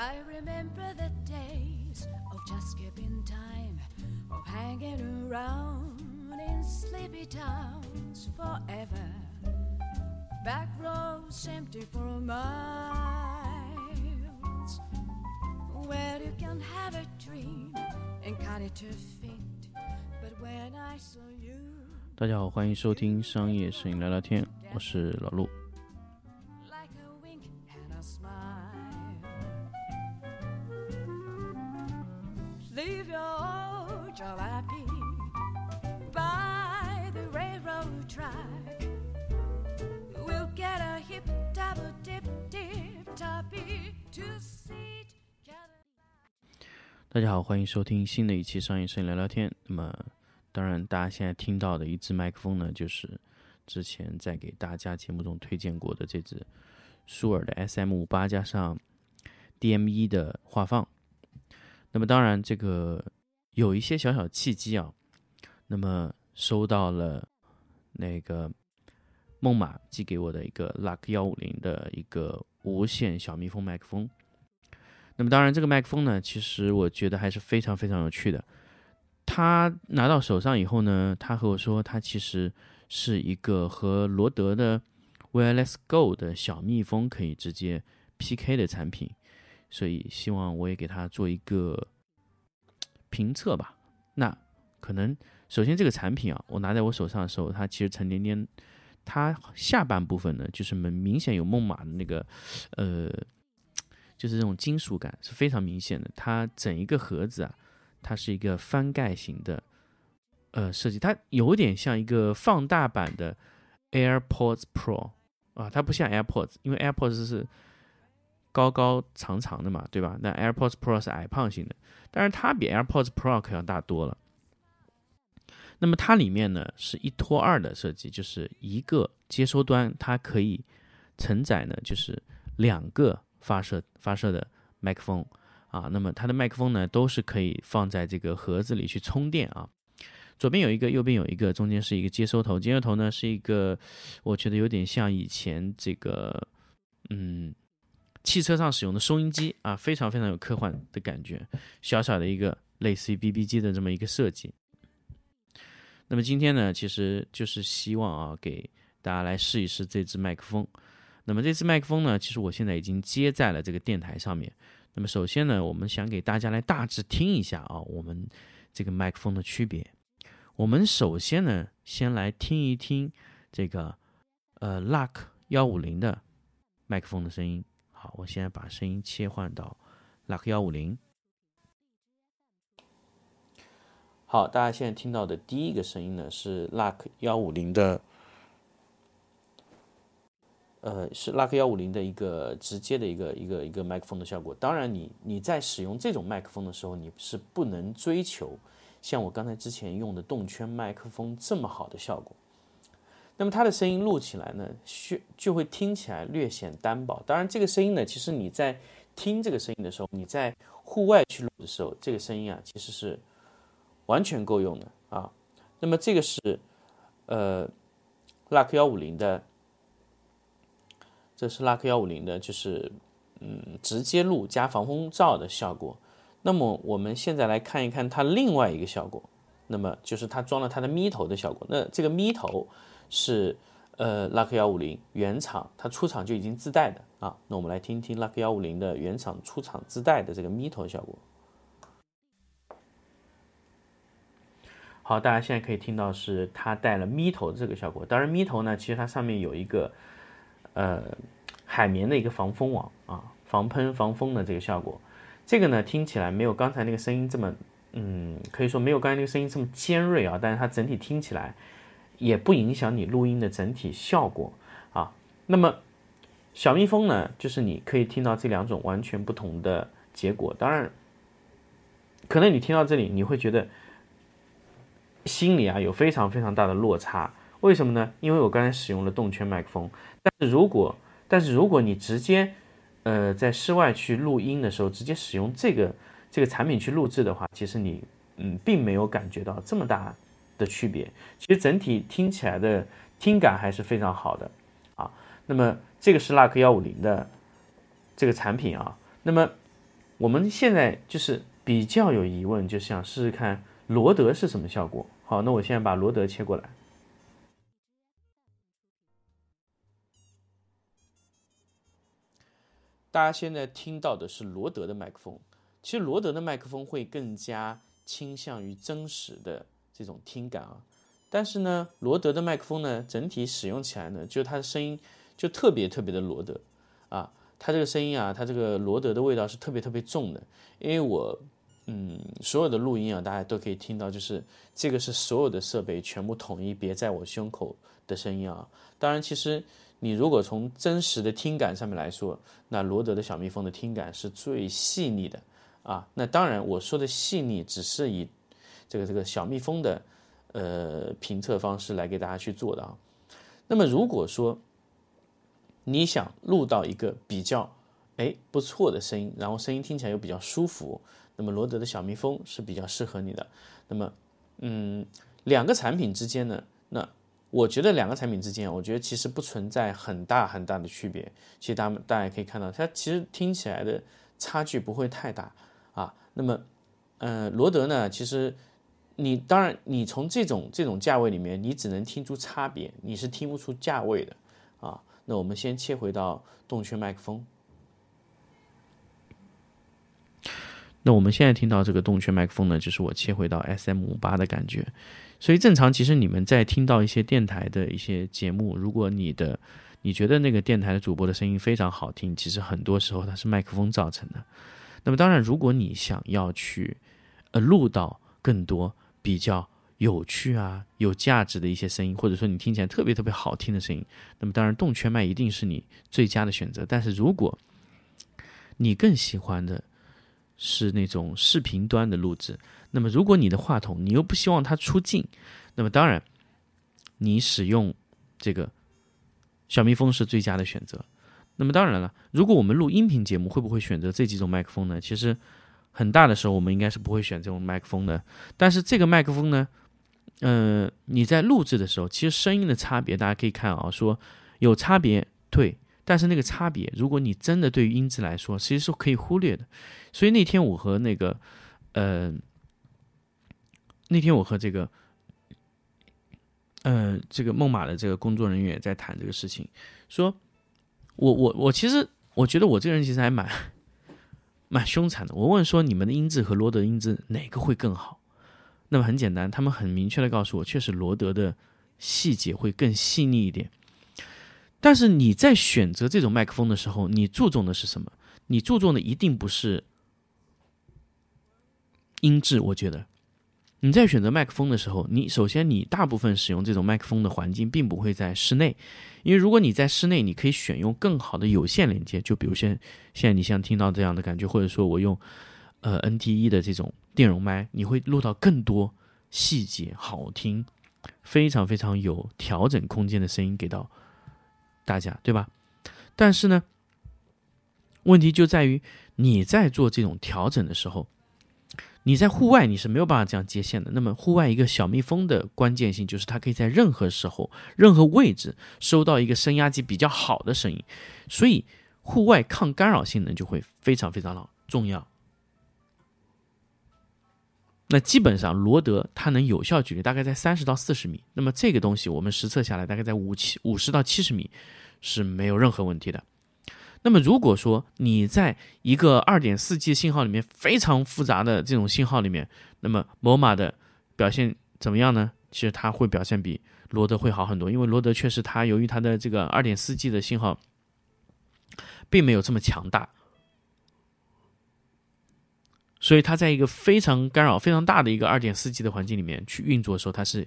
I remember the days of just skipping time, of hanging around in sleepy towns forever. Back roads empty for miles, where you can have a dream and cut it to fit. But when I saw you. 大家好，欢迎收听商业摄影聊聊天，我是老陆。 大家好，欢迎收听新的一期商业摄影聊聊天。那么，当然，大家现在听到的一支麦克风呢，就是之前在给大家节目中推荐过的这支舒尔的 SM 五八加上 DM 一的画放。那么，当然这个有一些小小契机啊。那么，收到了那个梦马寄给我的一个 Luck 幺五零的一个无线小蜜蜂麦克风。那么当然，这个麦克风呢，其实我觉得还是非常非常有趣的。他拿到手上以后呢，他和我说，他其实是一个和罗德的 Wireless Go 的小蜜蜂可以直接 PK 的产品，所以希望我也给他做一个评测吧。那可能首先这个产品啊，我拿在我手上的时候，它其实沉甸甸，它下半部分呢，就是明明显有梦马的那个呃。就是这种金属感是非常明显的。它整一个盒子啊，它是一个翻盖型的呃设计，它有点像一个放大版的 AirPods Pro 啊，它不像 AirPods，因为 AirPods 是高高长长的嘛，对吧？那 AirPods Pro 是矮胖型的，但是它比 AirPods Pro 可要大多了。那么它里面呢是一拖二的设计，就是一个接收端它可以承载呢，就是两个。发射发射的麦克风啊，那么它的麦克风呢都是可以放在这个盒子里去充电啊。左边有一个，右边有一个，中间是一个接收头。接收头呢是一个，我觉得有点像以前这个嗯汽车上使用的收音机啊，非常非常有科幻的感觉。小小的一个类似于 BB 机的这么一个设计。那么今天呢，其实就是希望啊，给大家来试一试这支麦克风。那么这次麦克风呢，其实我现在已经接在了这个电台上面。那么首先呢，我们想给大家来大致听一下啊，我们这个麦克风的区别。我们首先呢，先来听一听这个呃 Luck 幺五零的麦克风的声音。好，我现在把声音切换到 Luck 幺五零。好，大家现在听到的第一个声音呢，是 Luck 幺五零的。呃，是 Luck 幺五零的一个直接的一个一个一个麦克风的效果。当然你，你在使用这种麦克风的时候，你是不能追求像我刚才之前用的动圈麦克风这么好的效果。那么它的声音录起来呢，就就会听起来略显单薄。当然，这个声音呢，其实你在听这个声音的时候，你在户外去录的时候，这个声音啊，其实是完全够用的啊。那么这个是呃 Luck 幺五零的。这是 Luck 幺五零的，就是嗯，直接录加防风罩的效果。那么我们现在来看一看它另外一个效果，那么就是它装了它的咪头的效果。那这个咪头是呃 Luck 幺五零原厂它出厂就已经自带的啊。那我们来听听 Luck 幺五零的原厂出厂自带的这个咪头效果。好，大家现在可以听到是它带了咪头的这个效果。当然，咪头呢，其实它上面有一个。呃，海绵的一个防风网啊，防喷防风的这个效果，这个呢听起来没有刚才那个声音这么，嗯，可以说没有刚才那个声音这么尖锐啊，但是它整体听起来也不影响你录音的整体效果啊。那么小蜜蜂呢，就是你可以听到这两种完全不同的结果。当然，可能你听到这里你会觉得心里啊有非常非常大的落差。为什么呢？因为我刚才使用了动圈麦克风，但是如果但是如果你直接，呃，在室外去录音的时候，直接使用这个这个产品去录制的话，其实你嗯并没有感觉到这么大的区别。其实整体听起来的听感还是非常好的啊。那么这个是 Luck 幺五零的这个产品啊。那么我们现在就是比较有疑问，就想试试看罗德是什么效果。好，那我现在把罗德切过来。大家现在听到的是罗德的麦克风，其实罗德的麦克风会更加倾向于真实的这种听感啊。但是呢，罗德的麦克风呢，整体使用起来呢，就它的声音就特别特别的罗德啊，它这个声音啊，它这个罗德的味道是特别特别重的。因为我嗯，所有的录音啊，大家都可以听到，就是这个是所有的设备全部统一别在我胸口的声音啊。当然，其实。你如果从真实的听感上面来说，那罗德的小蜜蜂的听感是最细腻的啊。那当然，我说的细腻只是以这个这个小蜜蜂的呃评测方式来给大家去做的啊。那么如果说你想录到一个比较哎不错的声音，然后声音听起来又比较舒服，那么罗德的小蜜蜂是比较适合你的。那么嗯，两个产品之间呢，我觉得两个产品之间，我觉得其实不存在很大很大的区别。其实大大家可以看到，它其实听起来的差距不会太大啊。那么，嗯，罗德呢，其实你当然你从这种这种价位里面，你只能听出差别，你是听不出价位的啊。那我们先切回到动圈麦克风。那我们现在听到这个动圈麦克风呢，就是我切回到 S M 五八的感觉。所以正常，其实你们在听到一些电台的一些节目，如果你的你觉得那个电台的主播的声音非常好听，其实很多时候它是麦克风造成的。那么当然，如果你想要去呃录到更多比较有趣啊、有价值的一些声音，或者说你听起来特别特别好听的声音，那么当然动圈麦一定是你最佳的选择。但是如果你更喜欢的是那种视频端的录制。那么，如果你的话筒你又不希望它出镜，那么当然，你使用这个小蜜蜂是最佳的选择。那么当然了，如果我们录音频节目，会不会选择这几种麦克风呢？其实很大的时候，我们应该是不会选这种麦克风的。但是这个麦克风呢，嗯，你在录制的时候，其实声音的差别，大家可以看啊，说有差别，对。但是那个差别，如果你真的对于音质来说，其实是可以忽略的。所以那天我和那个，呃。那天我和这个，呃，这个梦马的这个工作人员也在谈这个事情，说，我我我其实我觉得我这个人其实还蛮 蛮凶残的。我问说你们的音质和罗德音质哪个会更好？那么很简单，他们很明确的告诉我，确实罗德的细节会更细腻一点。但是你在选择这种麦克风的时候，你注重的是什么？你注重的一定不是音质，我觉得。你在选择麦克风的时候，你首先你大部分使用这种麦克风的环境并不会在室内，因为如果你在室内，你可以选用更好的有线连接，就比如现现在你像听到这样的感觉，或者说我用呃 NTE 的这种电容麦，你会录到更多细节、好听、非常非常有调整空间的声音给到大家，对吧？但是呢，问题就在于你在做这种调整的时候。你在户外你是没有办法这样接线的。那么户外一个小蜜蜂的关键性就是它可以在任何时候、任何位置收到一个声压级比较好的声音，所以户外抗干扰性能就会非常非常的重要。那基本上罗德它能有效距离大概在三十到四十米，那么这个东西我们实测下来大概在五七五十到七十米是没有任何问题的。那么，如果说你在一个二点四 G 信号里面非常复杂的这种信号里面，那么某马的表现怎么样呢？其实它会表现比罗德会好很多，因为罗德确实它由于它的这个二点四 G 的信号并没有这么强大，所以它在一个非常干扰非常大的一个二点四 G 的环境里面去运作的时候，它是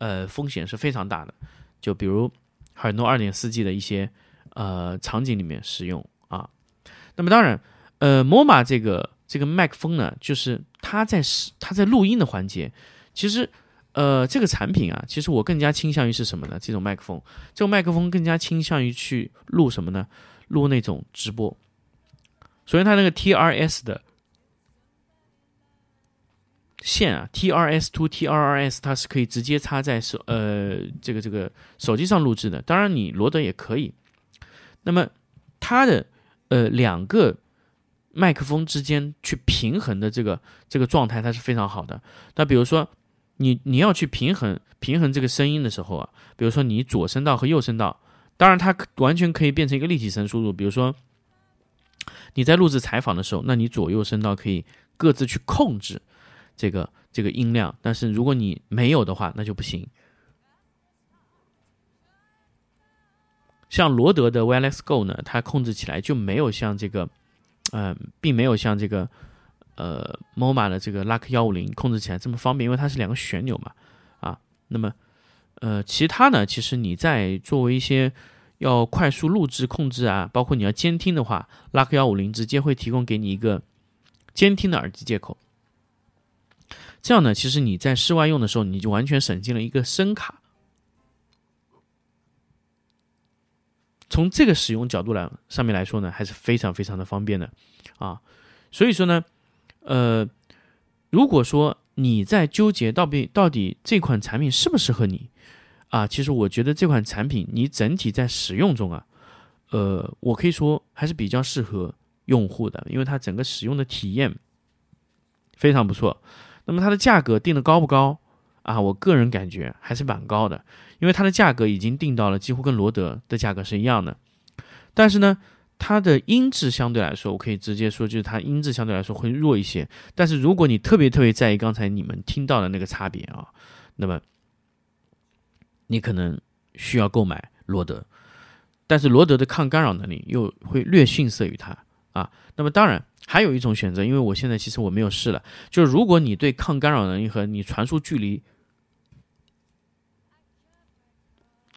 呃风险是非常大的。就比如很多二点四 G 的一些。呃，场景里面使用啊，那么当然，呃，摩马这个这个麦克风呢，就是它在使它在录音的环节，其实，呃，这个产品啊，其实我更加倾向于是什么呢？这种麦克风，这种麦克风更加倾向于去录什么呢？录那种直播。首先，它那个 TRS 的线啊，TRS to TRS，它是可以直接插在手呃这个这个手机上录制的。当然，你罗德也可以。那么，它的呃两个麦克风之间去平衡的这个这个状态，它是非常好的。那比如说，你你要去平衡平衡这个声音的时候啊，比如说你左声道和右声道，当然它完全可以变成一个立体声输入。比如说你在录制采访的时候，那你左右声道可以各自去控制这个这个音量，但是如果你没有的话，那就不行。像罗德的 Wireless Go 呢，它控制起来就没有像这个。嗯，并没有像这个呃 MoMA 的这个 Luck 幺五零控制起来这么方便，因为它是两个旋钮嘛，啊，那么呃其他呢，其实你在作为一些要快速录制控制啊，包括你要监听的话，Luck 幺五零直接会提供给你一个监听的耳机接口，这样呢，其实你在室外用的时候，你就完全省进了一个声卡。从这个使用角度来上面来说呢，还是非常非常的方便的，啊，所以说呢，呃，如果说你在纠结到底到底这款产品适不适合你，啊，其实我觉得这款产品你整体在使用中啊，呃，我可以说还是比较适合用户的，因为它整个使用的体验非常不错。那么它的价格定的高不高啊？我个人感觉还是蛮高的。因为它的价格已经定到了几乎跟罗德的价格是一样的，但是呢，它的音质相对来说，我可以直接说，就是它音质相对来说会弱一些。但是如果你特别特别在意刚才你们听到的那个差别啊，那么你可能需要购买罗德，但是罗德的抗干扰能力又会略逊色于它啊。那么当然还有一种选择，因为我现在其实我没有试了，就是如果你对抗干扰能力和你传输距离。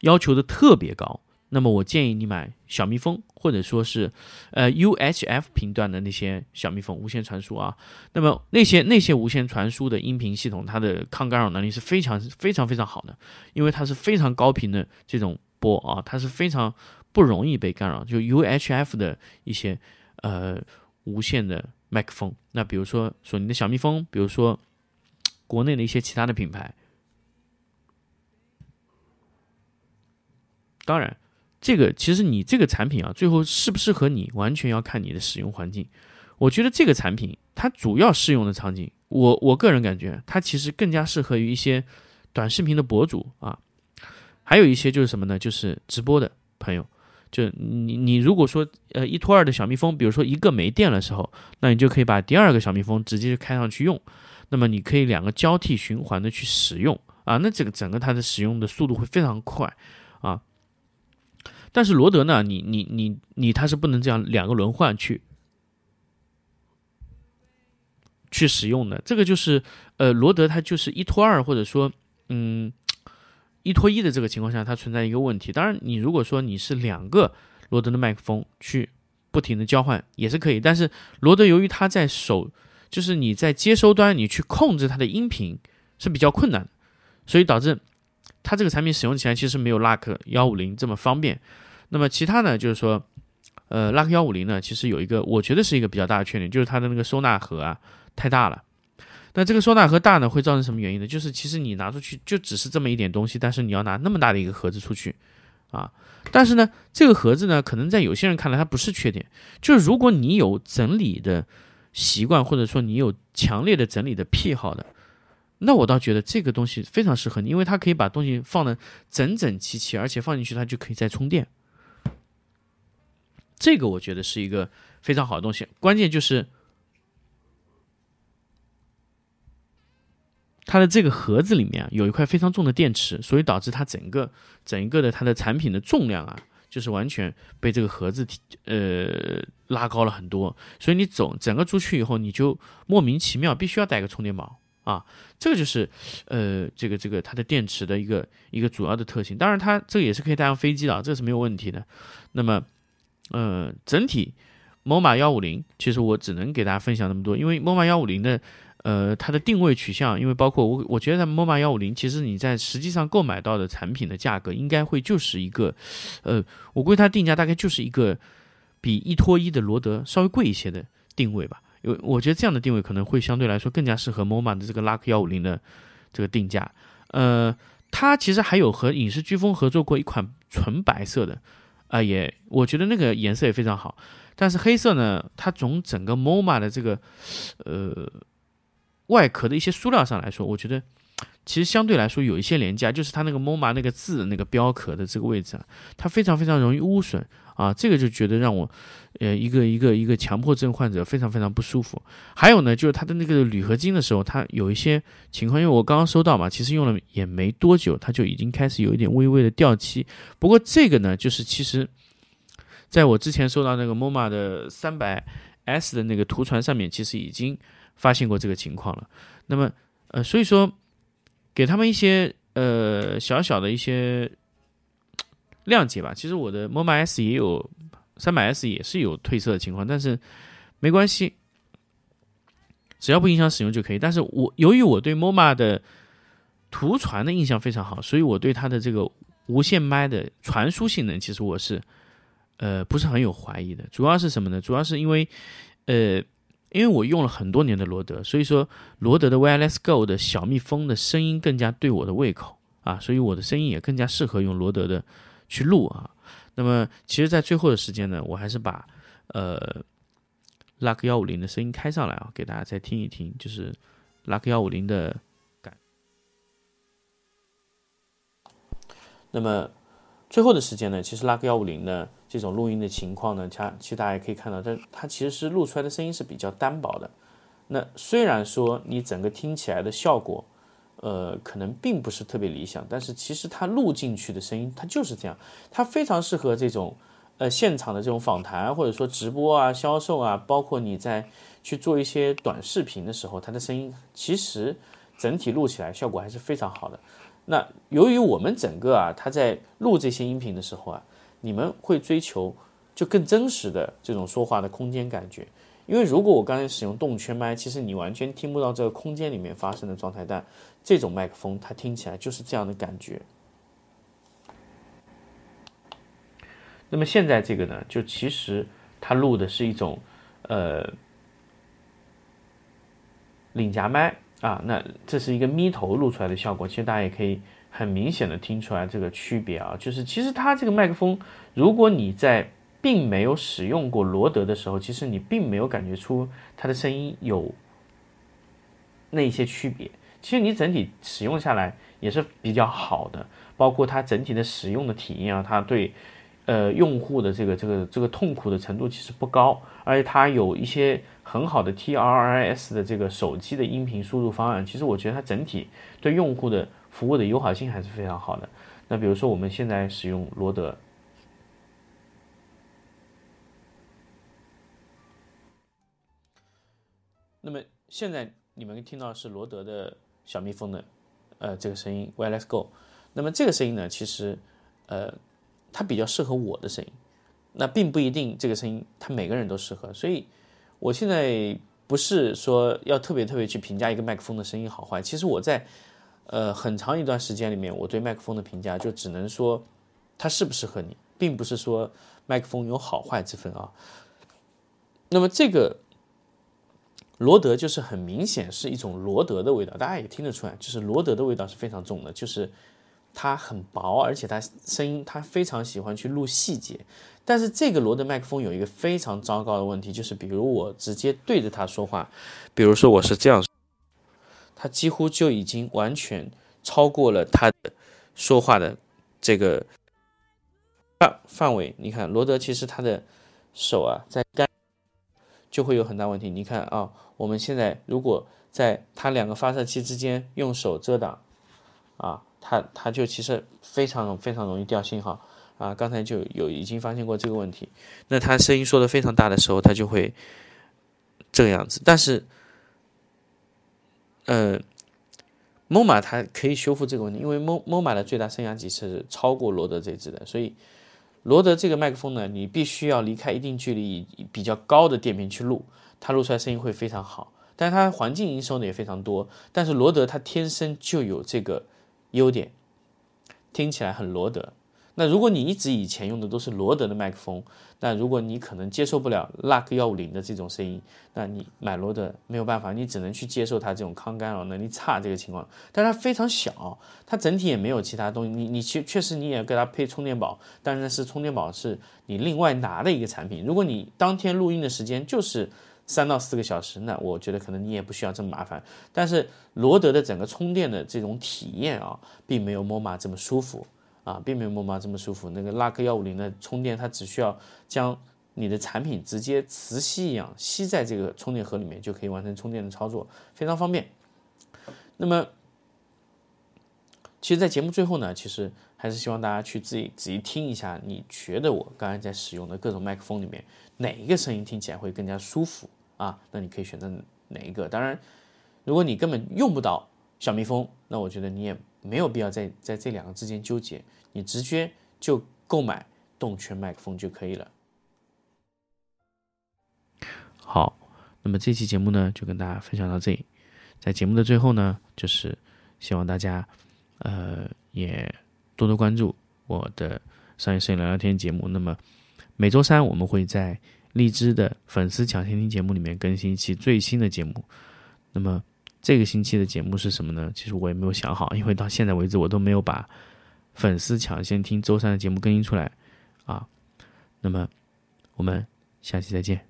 要求的特别高，那么我建议你买小蜜蜂，或者说是，呃 UHF 频段的那些小蜜蜂无线传输啊。那么那些那些无线传输的音频系统，它的抗干扰能力是非常非常非常好的，因为它是非常高频的这种波啊，它是非常不容易被干扰。就 UHF 的一些呃无线的麦克风，那比如说索尼的小蜜蜂，比如说 国内的一些其他的品牌。当然，这个其实你这个产品啊，最后适不适合你，完全要看你的使用环境。我觉得这个产品它主要适用的场景，我我个人感觉它其实更加适合于一些短视频的博主啊，还有一些就是什么呢？就是直播的朋友。就你你如果说呃一拖二的小蜜蜂，比如说一个没电的时候，那你就可以把第二个小蜜蜂直接开上去用，那么你可以两个交替循环的去使用啊，那这个整个它的使用的速度会非常快啊。但是罗德呢？你你你你，它是不能这样两个轮换去去使用的。这个就是呃，罗德它就是一拖二，或者说嗯一拖一的这个情况下，它存在一个问题。当然，你如果说你是两个罗德的麦克风去不停的交换也是可以。但是罗德由于它在手，就是你在接收端你去控制它的音频是比较困难的，所以导致它这个产品使用起来其实没有 Luck 幺五零这么方便。那么其他呢，就是说，呃，Luck 幺五零呢，其实有一个我觉得是一个比较大的缺点，就是它的那个收纳盒啊太大了。那这个收纳盒大呢，会造成什么原因呢？就是其实你拿出去就只是这么一点东西，但是你要拿那么大的一个盒子出去啊。但是呢，这个盒子呢，可能在有些人看来它不是缺点，就是如果你有整理的习惯，或者说你有强烈的整理的癖好的，那我倒觉得这个东西非常适合你，因为它可以把东西放的整整齐齐，而且放进去它就可以再充电。这个我觉得是一个非常好的东西，关键就是它的这个盒子里面有一块非常重的电池，所以导致它整个整个的它的产品的重量啊，就是完全被这个盒子呃拉高了很多，所以你走整个出去以后，你就莫名其妙必须要带个充电宝啊，这个就是呃这个这个它的电池的一个一个主要的特性。当然，它这个也是可以带上飞机的，这个是没有问题的。那么。呃，整体，MoMA 幺五零，其实我只能给大家分享那么多，因为 MoMA 幺五零的，呃，它的定位取向，因为包括我，我觉得 MoMA 幺五零，其实你在实际上购买到的产品的价格，应该会就是一个，呃，我估计它定价大概就是一个比一拖一的罗德稍微贵一些的定位吧，因为我觉得这样的定位可能会相对来说更加适合 MoMA 的这个 Luck 幺五零的这个定价，呃，它其实还有和影视飓风合作过一款纯白色的。啊，也我觉得那个颜色也非常好。但是黑色呢，它从整个 MoMA 的这个呃外壳的一些塑料上来说，我觉得其实相对来说有一些廉价，就是它那个 MoMA 那个字那个标壳的这个位置啊，它非常非常容易污损啊，这个就觉得让我呃一个一个一个强迫症患者非常非常不舒服。还有呢，就是它的那个铝合金的时候，它有一些情况，因为我刚刚收到嘛，其实用了也没多久，它就已经开始有一点微微的掉漆。不过这个呢，就是其实。在我之前收到那个 MoMA 的三百 S 的那个图传上面，其实已经发现过这个情况了。那么，呃，所以说给他们一些呃小小的一些谅解吧。其实我的 MoMA S 也有三百 S 也是有褪色的情况，但是没关系，只要不影响使用就可以。但是我由于我对 MoMA 的图传的印象非常好，所以我对它的这个无线麦的传输性能，其实我是。呃，不是很有怀疑的，主要是什么呢？主要是因为，呃，因为我用了很多年的罗德，所以说罗德的 Wireless Go 的小蜜蜂的声音更加对我的胃口啊，所以我的声音也更加适合用罗德的去录啊。那么，其实，在最后的时间呢，我还是把呃 Luck 幺五零的声音开上来啊，给大家再听一听，就是 Luck 幺五零的感。那么。最后的时间呢，其实 Luck 幺五零呢这种录音的情况呢，它其实大家也可以看到，它它其实是录出来的声音是比较单薄的。那虽然说你整个听起来的效果，呃，可能并不是特别理想，但是其实它录进去的声音它就是这样，它非常适合这种呃现场的这种访谈或者说直播啊、销售啊，包括你在去做一些短视频的时候，它的声音其实整体录起来效果还是非常好的。那由于我们整个啊，它在录这些音频的时候啊，你们会追求就更真实的这种说话的空间感觉。因为如果我刚才使用动圈麦，其实你完全听不到这个空间里面发生的状态。但这种麦克风它听起来就是这样的感觉。那么现在这个呢，就其实它录的是一种呃领夹麦。啊，那这是一个咪头录出来的效果，其实大家也可以很明显的听出来这个区别啊，就是其实它这个麦克风，如果你在并没有使用过罗德的时候，其实你并没有感觉出它的声音有那一些区别。其实你整体使用下来也是比较好的，包括它整体的使用的体验啊，它对呃用户的这个这个这个痛苦的程度其实不高，而且它有一些。很好的 TRIS 的这个手机的音频输入方案，其实我觉得它整体对用户的服务的友好性还是非常好的。那比如说我们现在使用罗德，那么现在你们听到是罗德的小蜜蜂的呃这个声音 Wireless Go，那么这个声音呢，其实呃它比较适合我的声音，那并不一定这个声音它每个人都适合，所以。我现在不是说要特别特别去评价一个麦克风的声音好坏，其实我在呃很长一段时间里面，我对麦克风的评价就只能说它适不适合你，并不是说麦克风有好坏之分啊。那么这个罗德就是很明显是一种罗德的味道，大家也听得出来，就是罗德的味道是非常重的，就是它很薄，而且它声音它非常喜欢去录细节。但是这个罗德麦克风有一个非常糟糕的问题，就是比如我直接对着它说话，比如说我是这样，它几乎就已经完全超过了他的说话的这个范范围。你看罗德其实他的手啊在干，就会有很大问题。你看啊，我们现在如果在它两个发射器之间用手遮挡，啊，它它就其实非常非常容易掉信号。啊，刚才就有已经发现过这个问题。那他声音说的非常大的时候，他就会这个样子。但是，呃，MoMA 它可以修复这个问题，因为 Mo MoMA 的最大声压级是超过罗德这支的，所以罗德这个麦克风呢，你必须要离开一定距离，比较高的电频去录，它录出来声音会非常好。但是它环境音收呢也非常多。但是罗德它天生就有这个优点，听起来很罗德。那如果你一直以前用的都是罗德的麦克风，那如果你可能接受不了 Luck 幺五零的这种声音，那你买罗德没有办法，你只能去接受它这种抗干扰能力差这个情况。但它非常小，它整体也没有其他东西。你你确确实你也给它配充电宝，但是是充电宝是你另外拿的一个产品。如果你当天录音的时间就是三到四个小时，那我觉得可能你也不需要这么麻烦。但是罗德的整个充电的这种体验啊，并没有 MoMA 这么舒服。啊，并没有木马这么舒服。那个拉克幺五零的充电，它只需要将你的产品直接磁吸一样吸在这个充电盒里面，就可以完成充电的操作，非常方便。那么，其实，在节目最后呢，其实还是希望大家去自己仔细听一下，你觉得我刚才在使用的各种麦克风里面，哪一个声音听起来会更加舒服啊？那你可以选择哪一个。当然，如果你根本用不到小蜜蜂，那我觉得你也没有必要在在这两个之间纠结。你直接就购买动圈麦克风就可以了。好，那么这期节目呢，就跟大家分享到这里。在节目的最后呢，就是希望大家呃也多多关注我的商业摄影聊聊天节目。那么每周三我们会在荔枝的粉丝抢先听节目里面更新一期最新的节目。那么这个星期的节目是什么呢？其实我也没有想好，因为到现在为止我都没有把。粉丝抢先听周三的节目更新出来，啊，那么我们下期再见。